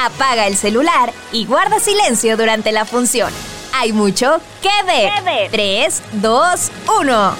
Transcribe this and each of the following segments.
Apaga el celular y guarda silencio durante la función. Hay mucho que ver. 3, 2, 1.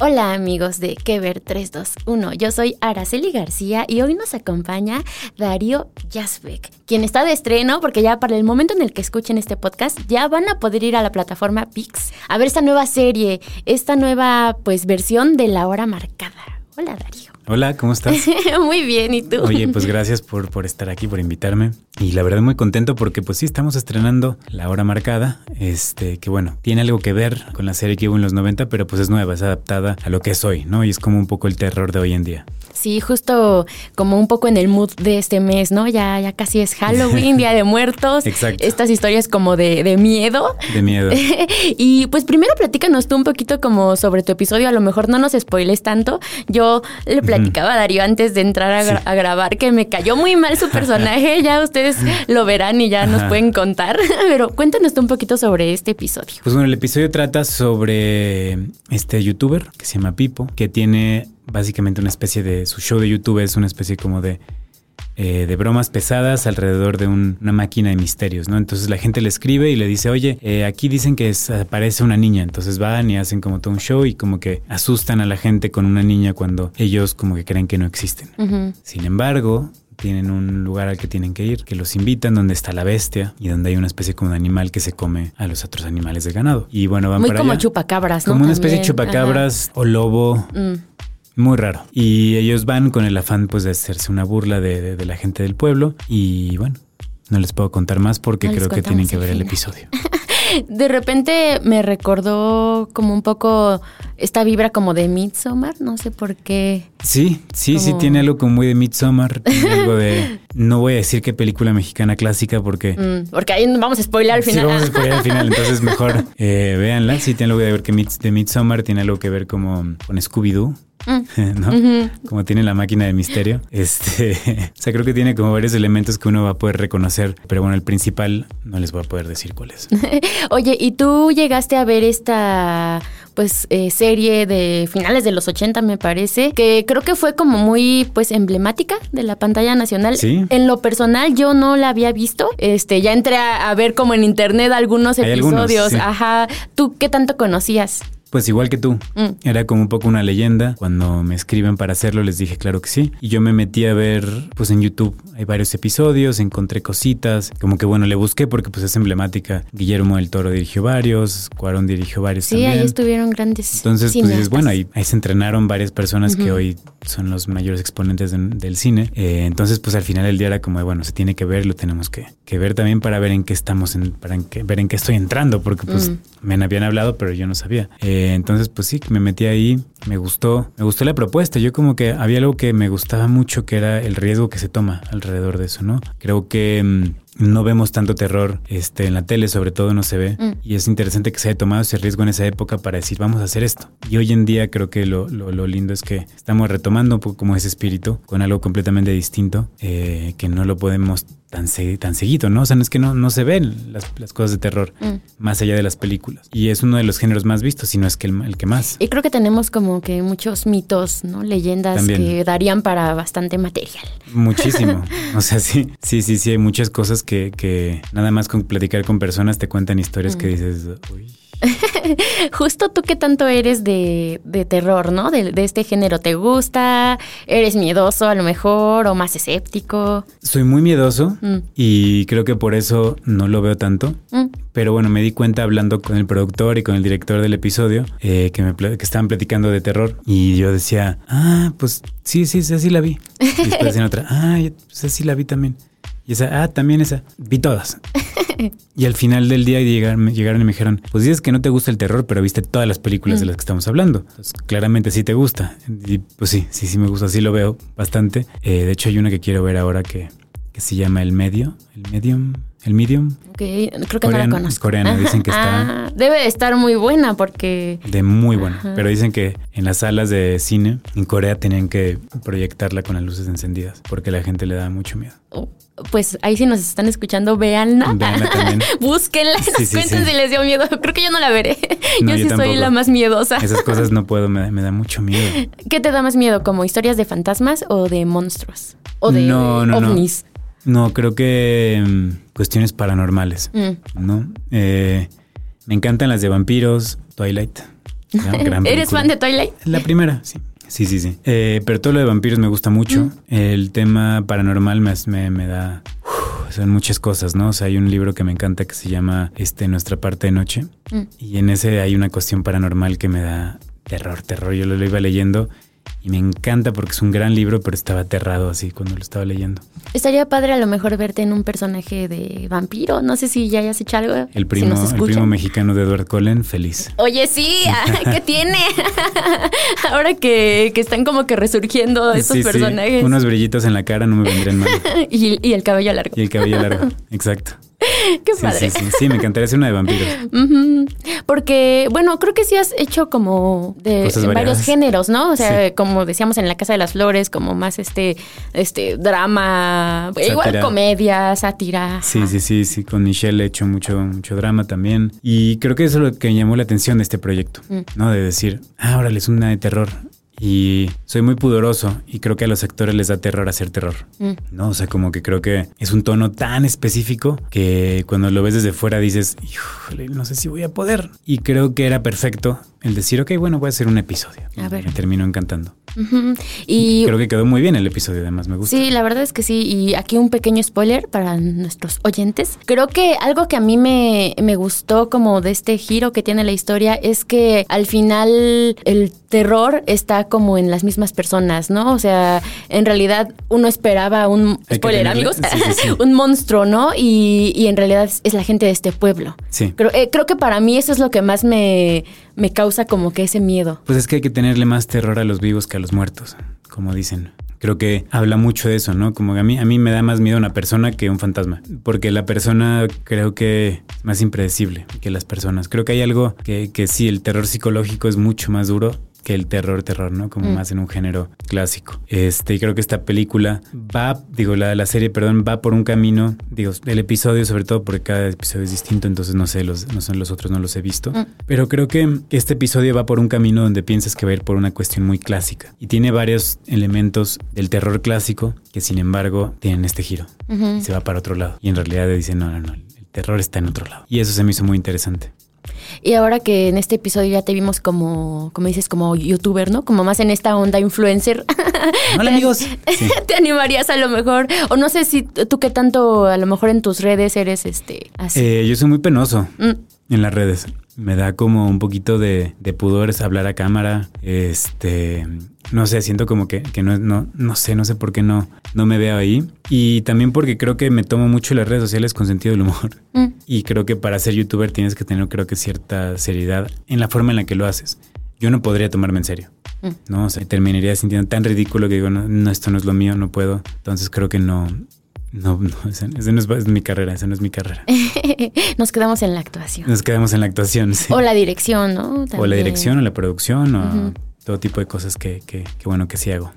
Hola amigos de Que Ver 321, yo soy Araceli García y hoy nos acompaña Darío Jasbeck, quien está de estreno porque ya para el momento en el que escuchen este podcast ya van a poder ir a la plataforma Pix a ver esta nueva serie, esta nueva pues versión de La Hora Marcada. Hola Darío. Hola, ¿cómo estás? muy bien, ¿y tú? Oye, pues gracias por, por estar aquí, por invitarme. Y la verdad muy contento porque pues sí, estamos estrenando La Hora Marcada, este, que bueno, tiene algo que ver con la serie que hubo en los 90, pero pues es nueva, es adaptada a lo que es hoy, ¿no? Y es como un poco el terror de hoy en día. Sí, justo como un poco en el mood de este mes, ¿no? Ya, ya casi es Halloween, Día de Muertos. Exacto. Estas historias como de, de miedo. De miedo. y pues primero platícanos tú un poquito como sobre tu episodio, a lo mejor no nos spoiles tanto. Yo le platicaba Darío antes de entrar a, gra- a grabar que me cayó muy mal su personaje, ya ustedes lo verán y ya nos pueden contar, pero cuéntanos un poquito sobre este episodio. Pues bueno, el episodio trata sobre este youtuber que se llama Pipo, que tiene básicamente una especie de. Su show de YouTube es una especie como de. Eh, de bromas pesadas alrededor de un- una máquina de misterios, ¿no? Entonces la gente le escribe y le dice, oye, eh, aquí dicen que es- aparece una niña, entonces van y hacen como todo un show y como que asustan a la gente con una niña cuando ellos como que creen que no existen. Sin embargo, tienen un lugar al que tienen que ir, que los invitan, donde está la bestia y donde hay una especie como de animal que se come a los otros animales de ganado. Y bueno, van Muy para como allá. chupacabras, ¿no? Como una especie de chupacabras o lobo. Mm. Muy raro. Y ellos van con el afán pues de hacerse una burla de, de- de la gente del pueblo. Y bueno, no les puedo contar más porque No creo que tienen que ver el episodio. De repente me recordó como un poco esta vibra como de Midsommar, no sé por qué. Sí, sí, sí, tiene algo como muy de Midsommar. Tiene algo de... No voy a decir qué película mexicana clásica porque... Mm, porque ahí vamos a spoiler al final. Sí, vamos a spoiler al final, entonces mejor eh, véanla. Sí, tiene algo que ver que Mid- de Midsommar, tiene algo que ver como con Scooby-Doo. ¿no? Como tiene la máquina de misterio. Este, o sea, creo que tiene como varios elementos que uno va a poder reconocer, pero bueno, el principal no les voy a poder decir cuál es. Oye, ¿y tú llegaste a ver esta pues eh, serie de finales de los 80 me parece, que creo que fue como muy pues emblemática de la pantalla nacional. Sí. En lo personal yo no la había visto. Este, ya entré a, a ver como en internet algunos Hay algunos, episodios. sí. Ajá. ¿Tú qué tanto conocías? Pues igual que tú, Mm. era como un poco una leyenda. Cuando me escriben para hacerlo, les dije claro que sí. Y yo me metí a ver, pues en YouTube hay varios episodios, encontré cositas. Como que bueno, le busqué porque pues es emblemática. Guillermo del Toro dirigió varios, Cuarón dirigió varios Sí, también. ahí estuvieron grandes. Entonces, pues dices, bueno, ahí, ahí se entrenaron varias personas que hoy son los mayores exponentes de- del cine. Eh, entonces, pues al final del día era como, de, bueno, se tiene que ver, lo tenemos que, que ver también para ver en qué estamos, en, para en qué- ver en qué estoy entrando, porque pues Mm. me habían hablado, pero yo no sabía. Eh, entonces, pues sí, me metí ahí, me gustó, me gustó la propuesta. Yo como que había algo que me gustaba mucho, que era el riesgo que se toma alrededor de eso, ¿no? Creo que... mm, no vemos tanto terror este, en la tele, sobre todo no se ve. Mm. Y es interesante que se haya tomado ese riesgo en esa época para decir, vamos a hacer esto. Y hoy en día creo que lo, lo- lo lindo es que estamos retomando un poco como ese espíritu, con algo completamente distinto, eh, que no lo podemos tan, se- tan seguido, ¿no? O sea, no es que no, no se ven las, las cosas de terror, Mm. más allá de las películas. Y es uno de los géneros más vistos, si no es que el, el que más. Y creo que tenemos como que muchos mitos, ¿no? Leyendas También. que darían para bastante material. Muchísimo. O sea, sí, sí, sí, sí, hay muchas cosas que, que nada más con platicar con personas te cuentan historias que dices, uy. Justo tú qué tanto eres de, de terror, ¿no? De, de este género, ¿te gusta? ¿Eres miedoso a lo mejor o más escéptico? Soy muy miedoso Mm. y creo que por eso no lo veo tanto. Mm. Pero bueno, me di cuenta hablando con el productor y con el director del episodio eh, que, me, que estaban platicando de terror y yo decía, ah, pues sí, sí, esa sí la vi. Y después decían otra, ah, pues esa sí la vi también. Y esa, ah, también esa. Vi todas. y al final del día llegaron, llegaron y me dijeron, pues dices que no te gusta el terror, pero viste todas las películas de las que estamos hablando. Entonces, claramente sí te gusta. Y pues sí, sí, sí me gusta, sí lo veo bastante. Eh, de hecho hay una que quiero ver ahora que, que se llama El Medio, El Medium. El Medium. Ok, creo que no la conozco. Coreana, dicen que está. Ah, debe estar muy buena porque. De muy buena. Pero dicen que en las salas de cine en Corea tenían que proyectarla con las luces encendidas porque la gente le da mucho miedo. Oh, pues ahí si nos están escuchando, véanla. Véanla también. Búsquenla y Sí, nos sí, cuenten sí. si les dio miedo. Creo que yo no la veré. No, yo yo sí soy la más miedosa. Esas cosas no puedo, me, da- me da mucho miedo. ¿Qué te da más miedo? ¿Como historias de fantasmas o de monstruos? ¿O de no, no. ovnis? No, creo que mm, cuestiones paranormales, Mm. ¿no? Eh, me encantan las de vampiros, Twilight. ¿Eres fan de Twilight? La primera, sí. Sí, sí, sí. Eh, pero todo lo de vampiros me gusta mucho. El tema paranormal me, me, me da... uf, son muchas cosas, ¿no? O sea, hay un libro que me encanta que se llama este, Nuestra parte de noche. Mm. Y en ese hay una cuestión paranormal que me da terror, terror. Yo lo iba leyendo y me encanta porque es un gran libro, pero estaba aterrado así cuando lo estaba leyendo. Estaría padre a lo mejor verte en un personaje de vampiro. No sé si ya hayas hecho algo. El primo, el primo mexicano de Edward Cullen, feliz. Oye, sí, ¿qué tiene? Ahora que, que están como que resurgiendo estos Sí, sí, personajes. Unos brillitos en la cara no me vendrían mal. y, y el cabello largo. Y el cabello largo, exacto. Qué Sí, padre. sí, sí, sí, me encantaría hacer una de vampiros. Porque, bueno, creo que sí has hecho como de varios géneros, ¿no? O sea, Sí. como decíamos en la Casa de las Flores, como más este, este drama, igual comedia, sátira. Sí, sí, sí, sí. Con Michelle he hecho mucho, mucho drama también. Y creo que eso es lo que llamó la atención de este proyecto, Mm. ¿no? De decir, ah, órale, es una de terror. Y soy muy pudoroso y creo que a los actores les da terror hacer terror, Mm. ¿no? O sea, como que creo que es un tono tan específico que cuando lo ves desde fuera dices, híjole, no sé si voy a poder. Y creo que era perfecto el decir, ok, bueno, voy a hacer un episodio. A ver. Me terminó encantando. Y Creo que quedó muy bien el episodio, además me gusta. Sí, la verdad es que sí. Y aquí un pequeño spoiler para nuestros oyentes. Creo que algo que a mí me, me gustó como de este giro que tiene la historia es que al final el terror está como en las mismas personas, ¿no? O sea, en realidad uno esperaba un spoiler, amigos, sí, sí, sí. un monstruo, ¿no? Y, y en realidad es, es la gente de este pueblo. Sí. Creo, eh, creo que para mí eso es lo que más me, me causa como que ese miedo. Pues es que hay que tenerle más terror a los vivos que a los muertos, como dicen. Creo que habla mucho de eso, ¿no? Como que a mí, a mí me da más miedo una persona que un fantasma. Porque la persona creo que es más impredecible que las personas. Creo que hay algo que, que sí, el terror psicológico es mucho más duro que el terror, terror, ¿no? Como Mm. más en un género clásico. Este, y creo que esta película va, digo, la, la serie, perdón, va por un camino, digo, el episodio sobre todo porque cada episodio es distinto, entonces no sé, los, no son los otros, no los he visto. Mm. Pero creo que este episodio va por un camino donde piensas que va a ir por una cuestión muy clásica. Y tiene varios elementos del terror clásico que sin embargo tienen este giro. Y se va para otro lado. Y en realidad dicen, no, no, no, el terror está en otro lado. Y eso se me hizo muy interesante. Y ahora que en este episodio ya te vimos como, como dices, como youtuber, ¿no? Como más en esta onda influencer. Hola amigos. Sí. ¿Te animarías a lo mejor? O no sé si tú qué tanto, a lo mejor en tus redes eres este así. Eh, yo soy muy penoso Mm. en las redes. Me da como un poquito de, de pudor hablar a cámara. Este, no sé, siento como que, que no, no, no sé, no sé por qué no, no me veo ahí. Y también porque creo que me tomo mucho las redes sociales con sentido del humor. Mm. Y creo que para ser youtuber tienes que tener, creo que cierta seriedad en la forma en la que lo haces. Yo no podría tomarme en serio. Mm. No, o sea, terminaría sintiendo tan ridículo que digo, no, no, esto no es lo mío, no puedo. Entonces creo que no, no, no, esa, esa no es, es mi carrera, esa no es mi carrera. Nos quedamos en la actuación. Nos quedamos en la actuación, sí. O la dirección, ¿no? O la dirección, o la producción, o todo tipo de cosas que, que, que bueno que sí hago.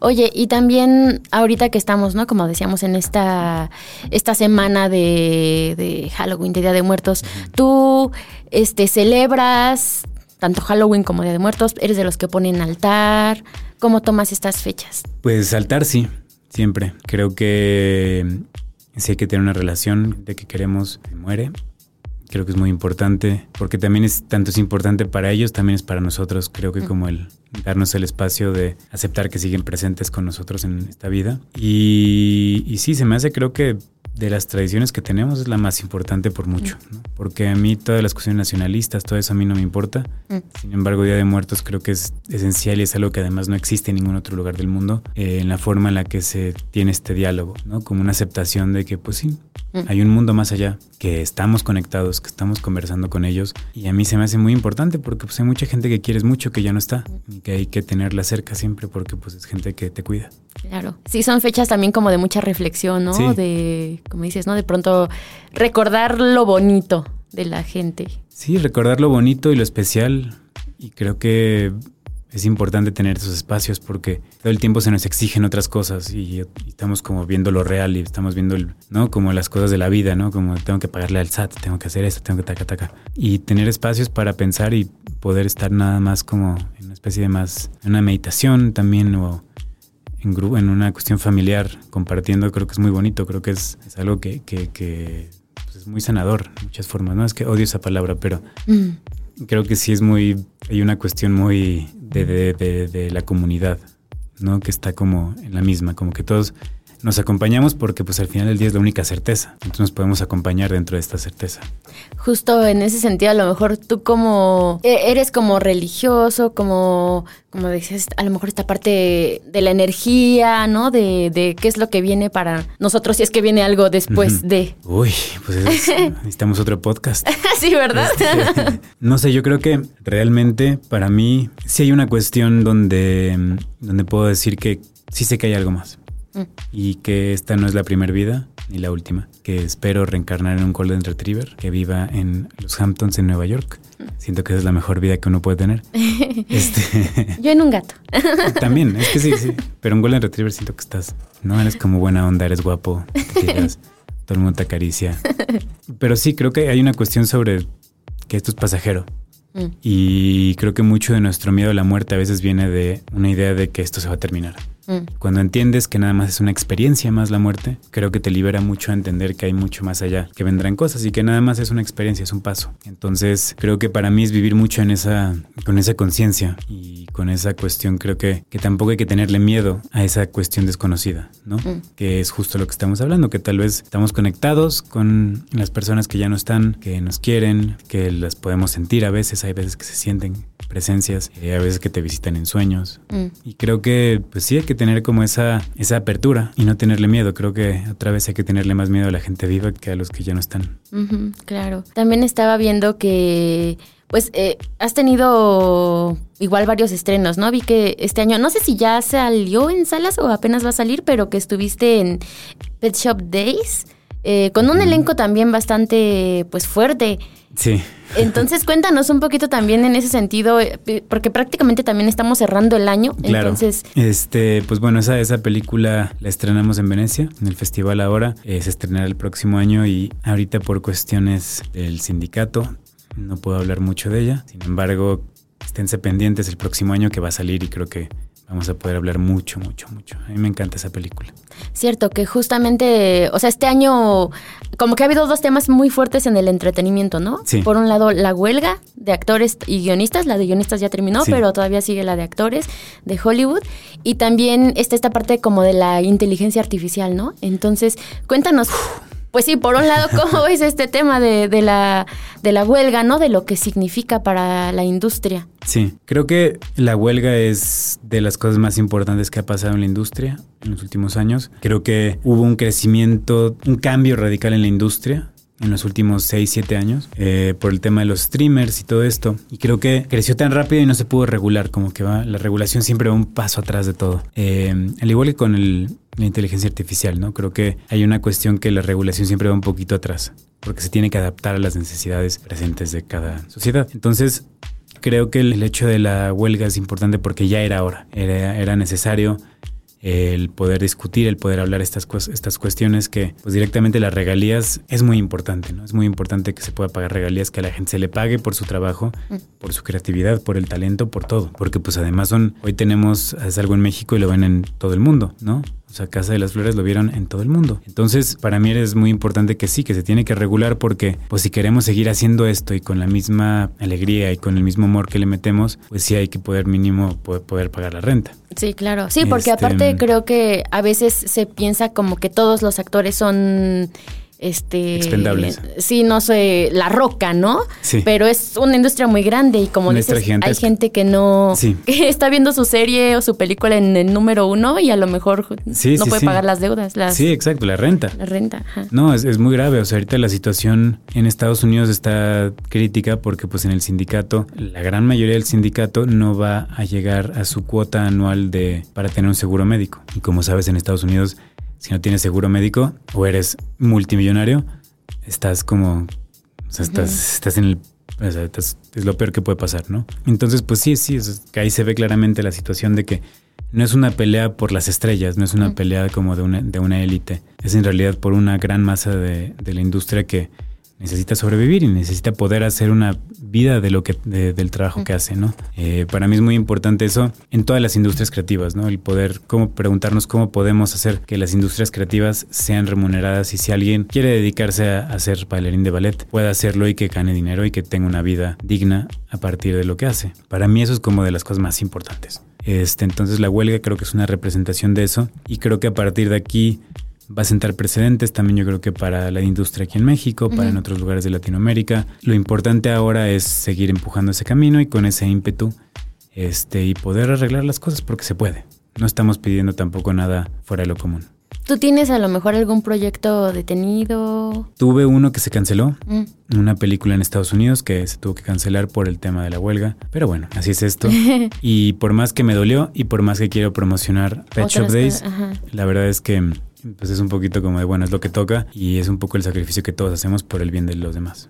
Oye, y también ahorita que estamos, ¿no? Como decíamos en esta, esta semana de, de Halloween, de Día de Muertos, tú este, celebras tanto Halloween como Día de Muertos, eres de los que ponen altar. ¿Cómo tomas estas fechas? Pues saltar sí, siempre. Creo que mm, sí hay que tener una relación de que queremos que muere. Creo que es muy importante, porque también es tanto es importante para ellos, también es para nosotros. Creo que como el, darnos el espacio de aceptar que siguen presentes con nosotros en esta vida. Y, y sí, se me hace creo que de las tradiciones que tenemos es la más importante por mucho, ¿no? porque a mí todas las cuestiones nacionalistas, todo eso a mí no me importa. Mm. Sin embargo, Día de Muertos creo que es esencial y es algo que además no existe en ningún otro lugar del mundo, eh, en la forma en la que se tiene este diálogo, ¿no? como una aceptación de que pues sí, Mm. hay un mundo más allá, que estamos conectados, que estamos conversando con ellos y a mí se me hace muy importante porque pues hay mucha gente que quieres mucho que ya no está y que hay que tenerla cerca siempre porque pues es gente que te cuida. Claro. Sí, son fechas también como de mucha reflexión, ¿no? Sí. De, como dices, ¿no? De pronto recordar lo bonito de la gente. Sí, recordar lo bonito y lo especial. Y creo que es importante tener esos espacios porque todo el tiempo se nos exigen otras cosas y, estamos como viendo lo real y estamos viendo, ¿no? Como las cosas de la vida, ¿no? Como tengo que pagarle al SAT, tengo que hacer esto, tengo que taca, taca. Y tener espacios para pensar y poder estar nada más como en una especie de más, una meditación también o en, una cuestión familiar compartiendo, creo que es muy bonito, creo que es, es algo que, que, que, pues, es muy sanador en muchas formas, ¿no? Es que odio esa palabra, pero Mm. creo que sí es muy, hay una cuestión muy de, de, de, de la comunidad, ¿no? Que está como en la misma, como que todos nos acompañamos porque pues al final del día es la única certeza, entonces nos podemos acompañar dentro de esta certeza. Justo en ese sentido, a lo mejor tú como e- eres como religioso, como, como decías, a lo mejor esta parte de la energía, ¿no? De, de qué es lo que viene para nosotros, si es que viene algo después de. Uy, pues es- necesitamos otro podcast. sí, ¿verdad? Este, no sé, yo creo que realmente para mí sí hay una cuestión donde, donde puedo decir que sí sé que hay algo más. Mm. Y que esta no es la primera vida ni la última. Que espero reencarnar en un Golden Retriever que viva en los Hamptons en Nueva York. Siento que esa es la mejor vida que uno puede tener. Este, Yo en un gato. también, es que sí, sí. Pero un Golden Retriever siento que estás, ¿no? Eres como buena onda, eres guapo, te todo el mundo te acaricia. Pero sí, creo que hay una cuestión sobre que esto es pasajero. Mm. Y creo que mucho de nuestro miedo a la muerte a veces viene de una idea de que esto se va a terminar. Mm. Cuando entiendes que nada más es una experiencia más la muerte, creo que te libera mucho a entender que hay mucho más allá, que vendrán cosas y que nada más es una experiencia, es un paso. Entonces, creo que para mí es vivir mucho en esa, con esa conciencia y con esa cuestión, creo que, que tampoco hay que tenerle miedo a esa cuestión desconocida, ¿no? Mm. Que es justo lo que estamos hablando, que tal vez estamos conectados con las personas que ya no están, que nos quieren, que las podemos sentir a veces, hay veces que se sienten presencias, eh, a veces que te visitan en sueños, Mm. y creo que pues sí hay que tener como esa, esa apertura y no tenerle miedo. Creo que otra vez hay que tenerle más miedo a la gente viva que a los que ya no están. Claro. También estaba viendo que, pues, eh, has tenido igual varios estrenos, ¿no? Vi que este año, no sé si ya salió en salas o apenas va a salir, pero que estuviste en Pet Shop Days, eh, con un elenco también bastante, pues, fuerte. Sí. Entonces, cuéntanos un poquito también en ese sentido, eh, porque prácticamente también estamos cerrando el año. Claro. Entonces, Este, pues bueno, esa, esa película la estrenamos en Venecia, en el festival ahora. Eh, se estrenará el próximo año y ahorita por cuestiones del sindicato no puedo hablar mucho de ella. Sin embargo, esténse pendientes el próximo año que va a salir y creo que vamos a poder hablar mucho, mucho, mucho. A mí me encanta esa película. Cierto, que justamente, o sea, este año como que ha habido dos temas muy fuertes en el entretenimiento, ¿no? Sí. Por un lado, la huelga de actores y guionistas, la de guionistas ya terminó, Sí. pero todavía sigue la de actores de Hollywood. Y también está esta parte como de la inteligencia artificial, ¿no? Entonces, cuéntanos. Pues sí, por un lado, ¿cómo es este tema de, de la, de la huelga, ¿no? De lo que significa para la industria. Sí, creo que la huelga es de las cosas más importantes que ha pasado en la industria en los últimos años. Creo que hubo un crecimiento, un cambio radical en la industria en los últimos 6, 7 años eh, por el tema de los streamers y todo esto. Y creo que creció tan rápido y no se pudo regular, como que va, la regulación siempre va un paso atrás de todo. Eh, al igual que con el- la inteligencia artificial, ¿no? Creo que hay una cuestión que la regulación siempre va un poquito atrás, porque se tiene que adaptar a las necesidades presentes de cada sociedad. Entonces, creo que el hecho de la huelga es importante porque ya era hora, era, era necesario el poder discutir, el poder hablar estas, estas cuestiones que pues directamente las regalías es muy importante, ¿no? Es muy importante que se pueda pagar regalías, que a la gente se le pague por su trabajo, por su creatividad, por el talento, por todo. Porque pues además son, hoy tenemos, es algo en México y lo ven en todo el mundo, ¿no? O sea, Casa de las Flores lo vieron en todo el mundo. Entonces, para mí es muy importante que sí, que se tiene que regular porque, pues si queremos seguir haciendo esto y con la misma alegría y con el mismo amor que le metemos, pues sí hay que poder mínimo poder, pagar la renta. Sí, claro. Sí, porque este, aparte creo que a veces se piensa como que todos los actores son este expendables. Sí, no sé, la roca, ¿no? Sí. Pero es una industria muy grande y como dices, hay gente que no que está viendo su serie o su película en el número uno y a lo mejor no puede pagar las deudas. sí, exacto, la renta. La renta. No, es, es, muy grave. O sea, ahorita la situación en Estados Unidos está crítica porque pues en el sindicato, la gran mayoría del sindicato no va a llegar a su cuota anual de para tener un seguro médico. Y como sabes, en Estados Unidos si no tienes seguro médico o eres multimillonario, estás como, o sea, estás, estás en el, o sea, es lo peor que puede pasar, ¿no? Entonces, pues sí, sí, ahí se ve claramente la situación de que no es una pelea por las estrellas, no es una pelea como de una, de una élite, es en realidad por una gran masa de, de la industria que necesita sobrevivir y necesita poder hacer una vida de lo que del trabajo que hace, ¿no? Eh, para mí es muy importante eso en todas las industrias creativas, ¿no? El poder cómo preguntarnos cómo podemos hacer que las industrias creativas sean remuneradas y si alguien quiere dedicarse a, a ser bailarín de ballet pueda hacerlo y que gane dinero y que tenga una vida digna a partir de lo que hace. Para mí eso es como de las cosas más importantes. Este, entonces la huelga creo que es una representación de eso y creo que a partir de aquí va a sentar precedentes también yo creo que para la industria aquí en México, para en otros lugares de Latinoamérica. Lo importante ahora es seguir empujando ese camino y con ese ímpetu este, y poder arreglar las cosas porque se puede. No estamos pidiendo tampoco nada fuera de lo común. ¿Tú tienes a lo mejor algún proyecto detenido? Tuve uno que se canceló, mm. una película en Estados Unidos que se tuvo que cancelar por el tema de la huelga, pero bueno, así es esto. y por más que me dolió y por más que quiero promocionar Pet Shop Days, la verdad es que pues es un poquito como de, bueno, es lo que toca y es un poco el sacrificio que todos hacemos por el bien de los demás.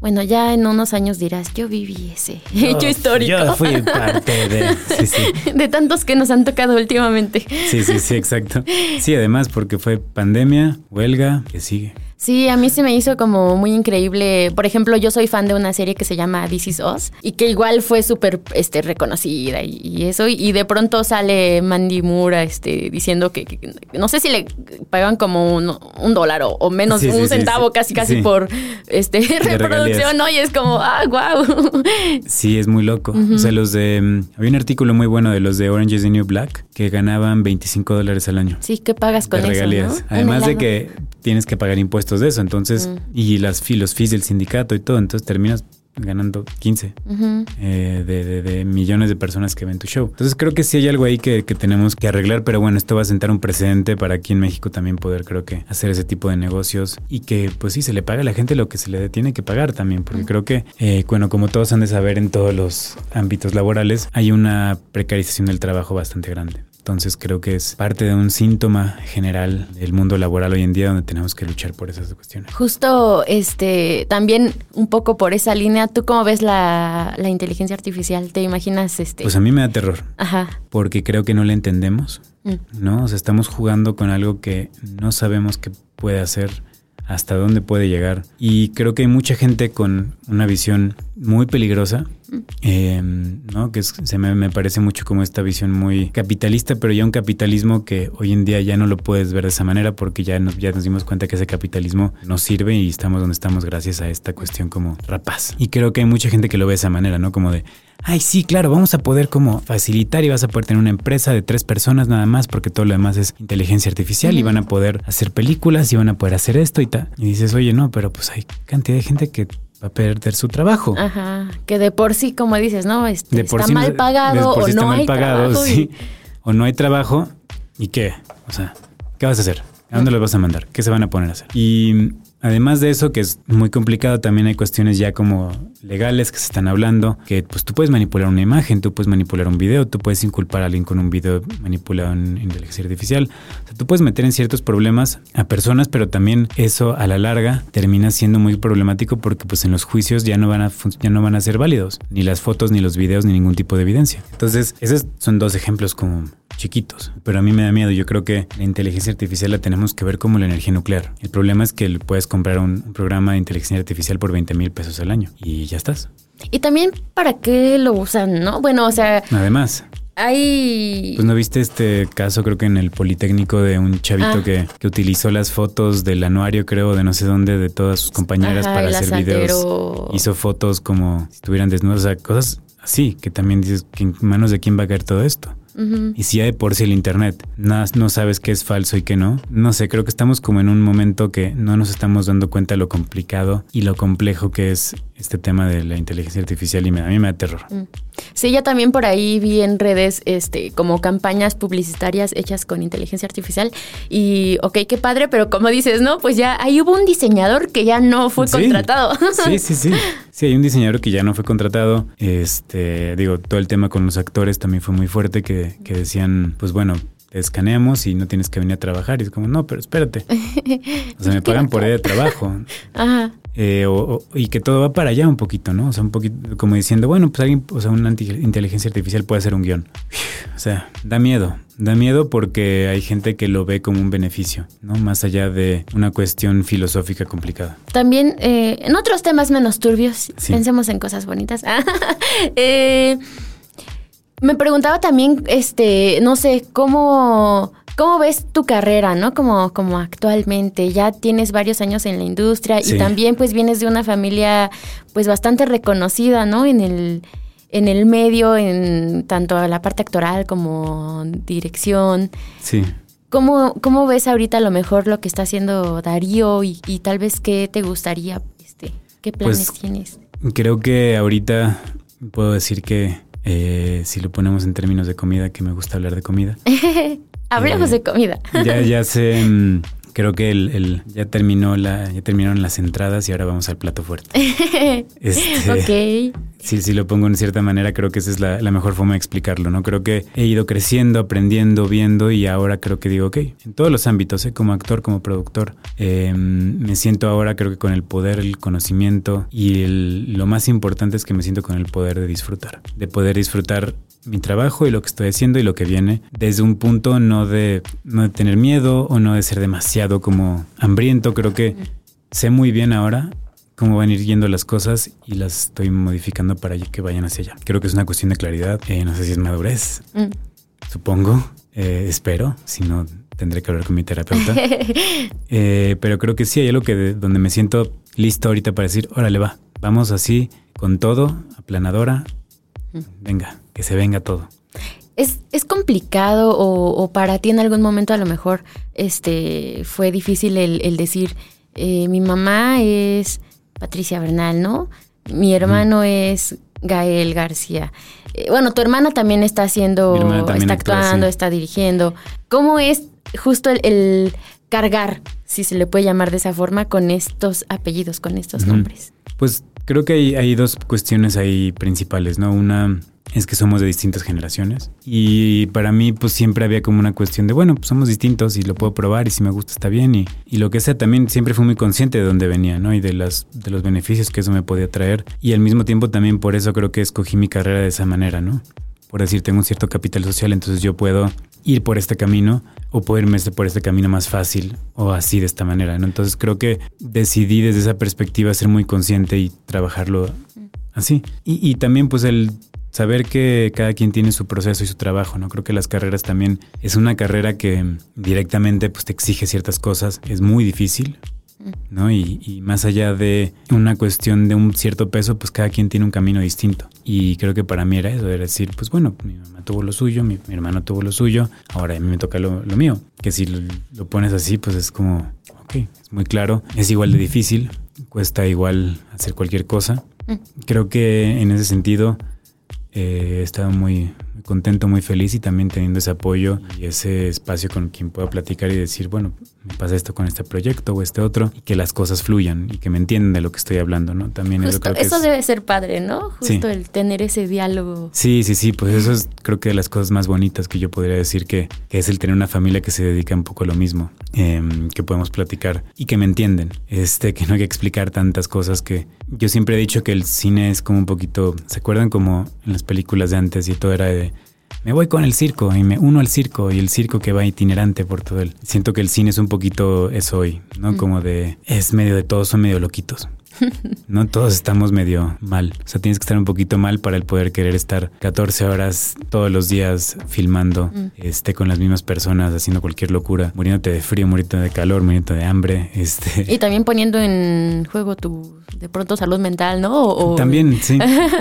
Bueno, ya en unos años dirás, yo viví ese hecho histórico. Yo fui parte de... Sí, sí. De tantos que nos han tocado últimamente. Sí, sí, sí, exacto. Sí, además porque fue pandemia, huelga, que sigue. Sí, a mí se me hizo como muy increíble. Por ejemplo, yo soy fan de una serie que se llama This Is Us y que igual fue súper este, reconocida y, eso. Y de pronto sale Mandy Moore este, diciendo que, no sé si le pagan como un, dólar o, menos un centavo casi casi por este reproducción, ¿no? Y es como, ah, wow. Sí, es muy loco. O sea, los de... Mm, había un artículo muy bueno de los de Orange is the New Black que ganaban 25 dólares al año. Sí, ¿qué pagas con eso? Además de que tienes que pagar impuestos de eso, entonces, y las los fees del sindicato y todo, entonces terminas ganando 15 eh, de, millones de personas que ven tu show. Entonces creo que sí hay algo ahí que, tenemos que arreglar, pero bueno, esto va a sentar un precedente para aquí en México también poder creo que hacer ese tipo de negocios y que pues sí, se le paga a la gente lo que se le tiene que pagar también, porque creo que, eh, bueno, como todos han de saber en todos los ámbitos laborales, hay una precarización del trabajo bastante grande. Entonces creo que es parte de un síntoma general del mundo laboral hoy en día donde tenemos que luchar por esas cuestiones. Justo, este, también un poco por esa línea, ¿tú cómo ves la, inteligencia artificial? ¿Te imaginas este? Pues a mí me da terror. Ajá. Porque creo que no la entendemos, mm. ¿no? O sea, estamos jugando con algo que no sabemos qué puede hacer hasta dónde puede llegar. Y creo que hay mucha gente con una visión muy peligrosa, em, ¿no? Que se me, parece mucho como esta visión muy capitalista, pero ya un capitalismo que hoy en día ya no lo puedes ver de esa manera porque ya nos, ya nos dimos cuenta que ese capitalismo no sirve y estamos donde estamos gracias a esta cuestión como rapaz. Y creo que hay mucha gente que lo ve de esa manera, ¿no? Como de, ay, sí, claro, vamos a poder como facilitar y vas a poder tener una empresa de tres personas nada más porque todo lo demás es inteligencia artificial y van a poder hacer películas y van a poder hacer esto y tal. Y dices, oye, no, pero pues hay cantidad de gente que va a perder su trabajo. Ajá, que de por sí, como dices, ¿no? Este, está mal pagado o no hay trabajo sí. O no hay trabajo. ¿Y qué? O sea, ¿qué vas a hacer? ¿A dónde los vas a mandar? ¿Qué se van a poner a hacer? Y Además de eso, que es muy complicado, también hay cuestiones ya como legales que se están hablando, que pues tú puedes manipular una imagen, tú puedes manipular un video, tú puedes inculpar a alguien con un video manipulado en inteligencia artificial. O sea, tú puedes meter en ciertos problemas a personas, pero también eso a la larga termina siendo muy problemático porque pues en los juicios ya no van a, ya no van a ser válidos, ni las fotos, ni los videos, ni ningún tipo de evidencia. Entonces, esos son dos ejemplos como chiquitos. Pero a mí me da miedo. Yo creo que la inteligencia artificial la tenemos que ver como la energía nuclear. El problema es que puedes comprar un, programa de inteligencia artificial por 20 mil pesos al año y ya estás. Y también para qué lo usan, ¿no? Bueno, o sea... Además. hay... Pues no viste este caso, creo que en el Politécnico, de un chavito Ah. que, que utilizó las fotos del anuario, creo, de no sé dónde, de todas sus compañeras Ajá, para hacer videos. Hizo fotos como si estuvieran desnudas, o sea, cosas así, que también dices, ¿en manos de quién va a caer todo esto? Y si hay por sí el internet, no, no sabes qué es falso y qué no. No sé, creo que estamos como en un momento que no nos estamos dando cuenta de lo complicado y lo complejo que es este tema de la inteligencia artificial y me, a mí me da terror. Sí, ya también por ahí vi en redes este como campañas publicitarias hechas con inteligencia artificial y ok, qué padre, pero como dices, ¿no? Pues ya ahí hubo un diseñador que ya no fue Sí. contratado. Sí, sí, sí. Sí, hay un diseñador que ya no fue contratado. Este, digo, todo el tema con los actores también fue muy fuerte que, que decían, pues bueno, te escaneamos y no tienes que venir a trabajar. Y es como, no, pero espérate. O sea, me pagan por día de trabajo. Ajá. Eh, o- o- y que todo va para allá un poquito, ¿no? O sea, un poquito como diciendo, bueno, pues alguien, o sea, una inteligencia artificial puede hacer un guion. O sea, da miedo. Da miedo porque hay gente que lo ve como un beneficio, ¿no? Más allá de una cuestión filosófica complicada. También eh, en otros temas menos turbios, Sí. pensemos en cosas bonitas. Eh, me preguntaba también, este, no sé, cómo, cómo ves tu carrera, ¿no? Como, como actualmente. Ya tienes varios años en la industria Sí. y también pues vienes de una familia pues bastante reconocida, ¿no? En el, en el medio, en tanto la parte actoral como dirección. Sí. ¿Cómo, ¿Cómo ves ahorita a lo mejor lo que está haciendo Darío y, y tal vez qué te gustaría, este, qué planes Pues, tienes? Creo que ahorita puedo decir que eh, si lo ponemos en términos de comida, que me gusta hablar de comida. Hablemos eh, de comida. Ya, ya sé, mm, creo que el, el- ya terminó la, ya terminaron las entradas y ahora vamos al plato fuerte. Este, ok. Sí, sí lo pongo en cierta manera, creo que esa es la, la mejor forma de explicarlo, ¿no? Creo que he ido creciendo, aprendiendo, viendo y ahora creo que digo, ok, en todos los ámbitos, ¿eh? como actor, como productor, eh, me siento ahora creo que con el poder, el conocimiento y el- lo más importante es que me siento con el poder de disfrutar, de poder disfrutar mi trabajo y lo que estoy haciendo y lo que viene desde un punto no de, no de tener miedo o no de ser demasiado como hambriento, creo que sé muy bien ahora cómo van a ir yendo las cosas y las estoy modificando para que vayan hacia allá. Creo que es una cuestión de claridad. Eh, no sé si es madurez, Mm. supongo. Eh, espero. Si no, tendré que hablar con mi terapeuta. Eh, pero creo que sí hay algo que de- donde me siento listo ahorita para decir, órale, va. Vamos así, con todo, aplanadora. Venga, que se venga todo. ¿Es, es complicado o, o para ti en algún momento a lo mejor este, fue difícil el, el decir, eh, mi mamá es Patricia Bernal, ¿no? Mi hermano es Gael García. Eh, bueno, tu hermana también está haciendo, también está actúa, actuando, sí. está dirigiendo. ¿Cómo es justo el, el cargar, si se le puede llamar de esa forma, con estos apellidos, con estos nombres? Pues creo que hay, hay dos cuestiones ahí principales, ¿no? Una es que somos de distintas generaciones y para mí pues siempre había como una cuestión de, bueno, pues somos distintos y lo puedo probar y si me gusta está bien y, y lo que sea, también siempre fui muy consciente de dónde venía, ¿no? Y de, las, de los beneficios que eso me podía traer y al mismo tiempo también por eso creo que escogí mi carrera de esa manera, ¿no? Por decir, tengo un cierto capital social, entonces yo puedo ir por este camino o puedo irme este- por este camino más fácil o así de esta manera, ¿no? Entonces creo que decidí desde esa perspectiva ser muy consciente y trabajarlo así. Y, y también pues el saber que cada quien tiene su proceso y su trabajo, ¿no? Creo que las carreras también es una carrera que directamente pues te exige ciertas cosas, es muy difícil, ¿no? Y, y más allá de una cuestión de un cierto peso, pues cada quien tiene un camino distinto. Y creo que para mí era eso, era decir, pues bueno, mi mamá tuvo lo suyo, mi, mi hermano tuvo lo suyo, ahora a mí me toca lo, lo mío. Que si lo, lo pones así, pues es como, ok, es muy claro, es igual de difícil, cuesta igual hacer cualquier cosa. Creo que en ese sentido eh, muy, muy contento, muy feliz y también teniendo ese apoyo y ese espacio con quien pueda platicar y decir, bueno, me pasa esto con este proyecto o este otro y que las cosas fluyan y que me entiendan de lo que estoy hablando, ¿no? También Justo, creo que eso es- debe ser padre, ¿no? Sí. Justo el tener ese diálogo. Sí, sí, sí, pues eso es creo que de las cosas más bonitas que yo podría decir que, que es el tener una familia que se dedica un poco a lo mismo, em, que podemos platicar y que me entienden, este, que no hay que explicar tantas cosas que yo siempre he dicho que el cine es como un poquito, ¿se acuerdan como en las películas de antes y todo era de me voy con el circo y me uno al circo y el circo que va itinerante por todo el. Siento que el cine es un poquito eso hoy, ¿no? Como de es medio de todos son medio loquitos. No todos estamos medio mal. O sea, tienes que estar un poquito mal para el poder querer estar 14 horas todos los días filmando, Mm. este, con las mismas personas, haciendo cualquier locura, muriéndote de frío, muriéndote de calor, muriéndote de hambre. Este. Y también poniendo en juego tu, de pronto, salud mental, ¿no? O- o- También, sí.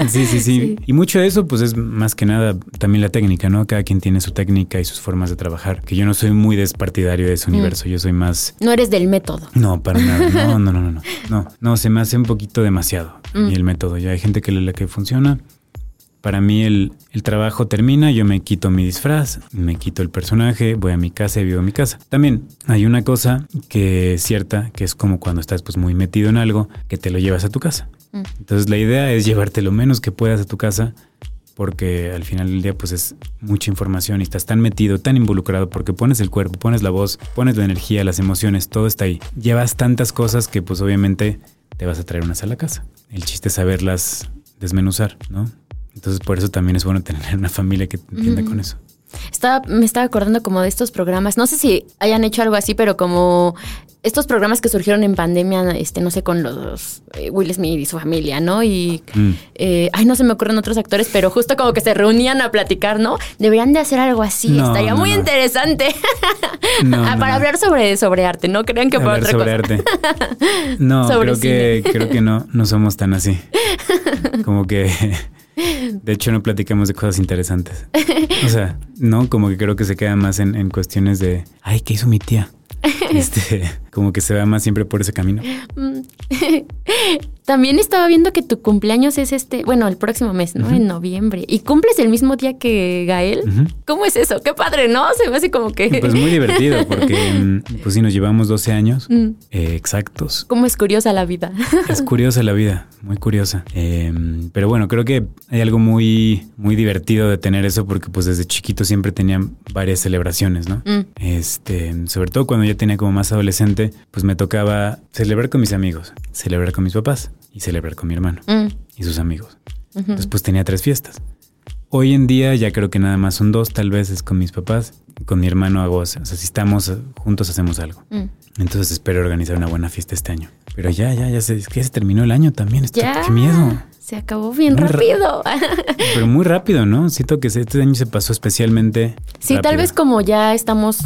Sí, sí, sí. Sí. Y mucho de eso, pues es más que nada también la técnica, ¿no? Cada quien tiene su técnica y sus formas de trabajar. Que yo no soy muy despartidario de ese Mm. universo. Yo soy más. No eres del método. No, para nada. No, no, no, no, no. No, no, se me hace un poquito demasiado. Mm. Y el método. Ya hay gente que le la que funciona. Para mí el, el trabajo termina, yo me quito mi disfraz, me quito el personaje, voy a mi casa y vivo en mi casa. También hay una cosa que es cierta, que es como cuando estás pues muy metido en algo, que te lo llevas a tu casa. Mm. Entonces la idea es llevarte lo menos que puedas a tu casa porque al final del día pues es mucha información y estás tan metido, tan involucrado porque pones el cuerpo, pones la voz, pones la energía, las emociones, todo está ahí. Llevas tantas cosas que pues obviamente te vas a traer unas a la casa. El chiste es saberlas desmenuzar, ¿no? Entonces por eso también es bueno tener una familia que te entienda con eso. Estaba, me estaba acordando como de estos programas. No sé si hayan hecho algo así, pero como estos programas que surgieron en pandemia, este, no sé, con los eh, Will Smith y su familia, ¿no? Y Mm. eh, ay, no se me ocurren otros actores, pero justo como que se reunían a platicar, ¿no? Deberían de hacer algo así. No, Estaría no, muy no. interesante. Ah, para hablar sobre, sobre arte, ¿no? Crean que Hablar otra sobre cosa. arte. No, Sobre creo que, creo que no, no somos tan así. Como que, de hecho, no platicamos de cosas interesantes. O sea, no, como que creo que se queda más en, en cuestiones de, ay, ¿qué hizo mi tía? Este, como que se va más siempre por ese camino. También estaba viendo que tu cumpleaños es este, bueno, el próximo mes, ¿no? En noviembre. ¿Y cumples el mismo día que Gael? ¿Cómo es eso? Qué padre, ¿no? Se me hace como que... Pues muy divertido porque, mm, pues sí, nos llevamos 12 años Mm. eh, exactos. Cómo es curiosa la vida. Es curiosa la vida, muy curiosa. Eh, pero bueno, creo que hay algo muy, muy divertido de tener eso porque pues desde chiquito siempre tenía varias celebraciones, ¿no? Mm. Este, sobre todo cuando ya tenía como más adolescente, pues me tocaba celebrar con mis amigos, celebrar con mis papás y celebrar con mi hermano Mm. y sus amigos. Entonces pues tenía tres fiestas. Hoy en día ya creo que nada más son dos, tal vez es con mis papás, con mi hermano hago, o sea, si estamos eh, juntos hacemos algo. Mm. Entonces espero organizar una buena fiesta este año. Pero ya, ya, ya se, es que ya se terminó el año también. Esto, Ya. Qué miedo. Se acabó bien Muy rápido. Pero muy rápido, ¿no? Siento que este año se pasó especialmente. sí, tal vez como ya estamos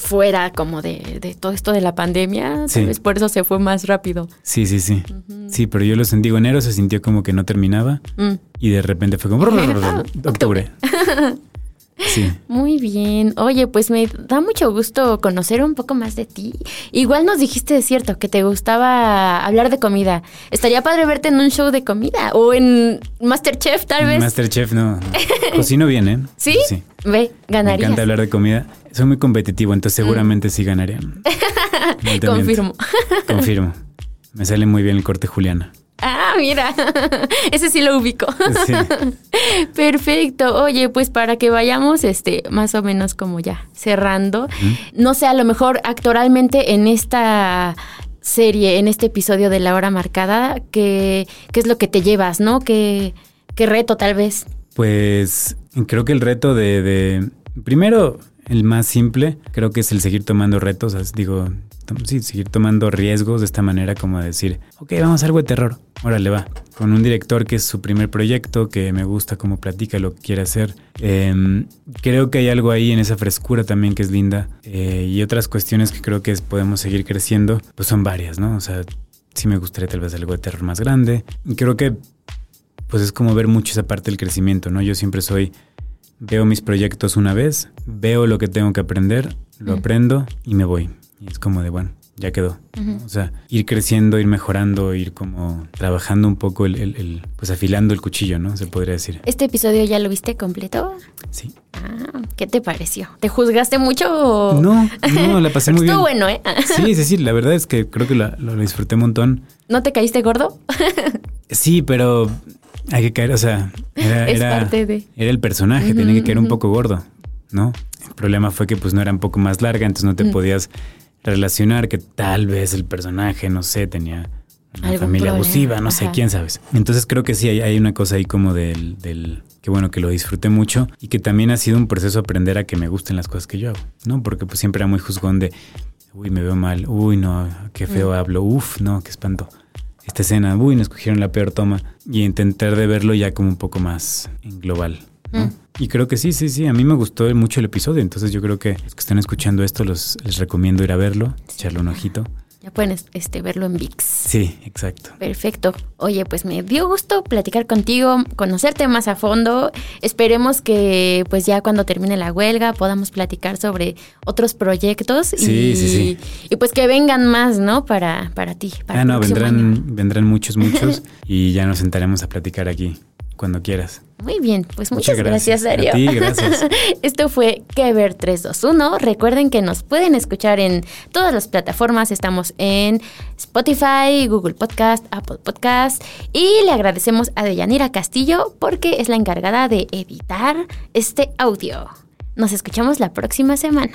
fuera como de, de todo esto de la pandemia, Sí. tal vez por eso se fue más rápido. Sí, sí, sí. Sí, pero yo lo sentí. Enero se sintió como que no terminaba Mm. y de repente fue como octubre. Sí. Muy bien. Oye, pues me da mucho gusto conocer un poco más de ti. Igual nos dijiste, de cierto, que te gustaba hablar de comida. Estaría padre verte en un show de comida o en Masterchef, tal vez. Masterchef, no. no. Cocino bien, ¿eh? ¿Sí? Sí. Ve, Me ganarías. encanta hablar de comida. Soy muy competitivo, entonces seguramente sí ganaría. No. Confirmo. Confirmo. Me sale muy bien el corte Juliana. Ah, mira. Ese sí lo ubico. Sí. Perfecto. Oye, pues para que vayamos, este, más o menos como ya cerrando. No sé, a lo mejor actoralmente en esta serie, en este episodio de La Hora Marcada, ¿qué, qué es lo que te llevas, no? ¿Qué, qué reto tal vez? Pues creo que el reto de, de- primero, el más simple, creo que es el seguir tomando retos, digo, sí, seguir tomando riesgos de esta manera como decir, ok, vamos a algo de terror, órale va, con un director que es su primer proyecto, que me gusta cómo platica lo que quiere hacer. Em, creo que hay algo ahí en esa frescura también que es linda eh, y otras cuestiones que creo que podemos seguir creciendo, pues son varias, ¿no? O sea, sí me gustaría tal vez algo de terror más grande. Creo que pues es como ver mucho esa parte del crecimiento, ¿no? Yo siempre soy, veo mis proyectos una vez, veo lo que tengo que aprender, lo aprendo y me voy. Y es como de, bueno, ya quedó. ¿no? O sea, ir creciendo, ir mejorando, ir como trabajando un poco, el, el- el- pues afilando el cuchillo, ¿no? Se podría decir. ¿Este episodio ya lo viste completo? Sí. Ah, ¿qué te pareció? ¿Te juzgaste mucho o...? No, no, la pasé muy bien. Estuvo bueno, ¿eh? Sí, sí, sí, la verdad es que creo que lo disfruté un montón. ¿No te caíste gordo? Sí, pero hay que caer, o sea, era, Es era- parte de- era el personaje, tenía que caer un poco gordo, ¿no? El problema fue que pues no era un poco más larga, entonces no te Mm. podías relacionar que tal vez el personaje, no sé, tenía una familia problema, abusiva, no sé, quién sabes. Entonces creo que sí, hay, hay una cosa ahí como del, del, que bueno, que lo disfruté mucho y que también ha sido un proceso aprender a que me gusten las cosas que yo hago, ¿no? Porque pues siempre era muy juzgón de, uy, me veo mal, uy, no, qué Mm. feo hablo, uf, no, qué espanto. Esta escena, uy, nos cogieron la peor toma y intentar de verlo ya como un poco más en global. ¿no? Mm. Y creo que sí, sí, sí, a mí me gustó mucho el episodio, entonces yo creo que los que están escuchando esto los, les recomiendo ir a verlo, echarle un ojito. Ya pueden este, verlo en VIX. Sí, exacto. Perfecto. Oye, pues me dio gusto platicar contigo, conocerte más a fondo. Esperemos que pues ya cuando termine la huelga podamos platicar sobre otros proyectos Sí, y, sí, sí. y pues que vengan más, ¿no? Para, para ti. Para Ah, no, año. vendrán, vendrán muchos, muchos y ya nos sentaremos a platicar aquí cuando quieras. Muy bien, pues muchas, gracias, A Darío. ti, gracias. Esto fue Que Ver 321. Recuerden que nos pueden escuchar en todas las plataformas. Estamos en Spotify, Google Podcast, Apple Podcast. Y le agradecemos a Deyanira Castillo porque es la encargada de editar este audio. Nos escuchamos la próxima semana.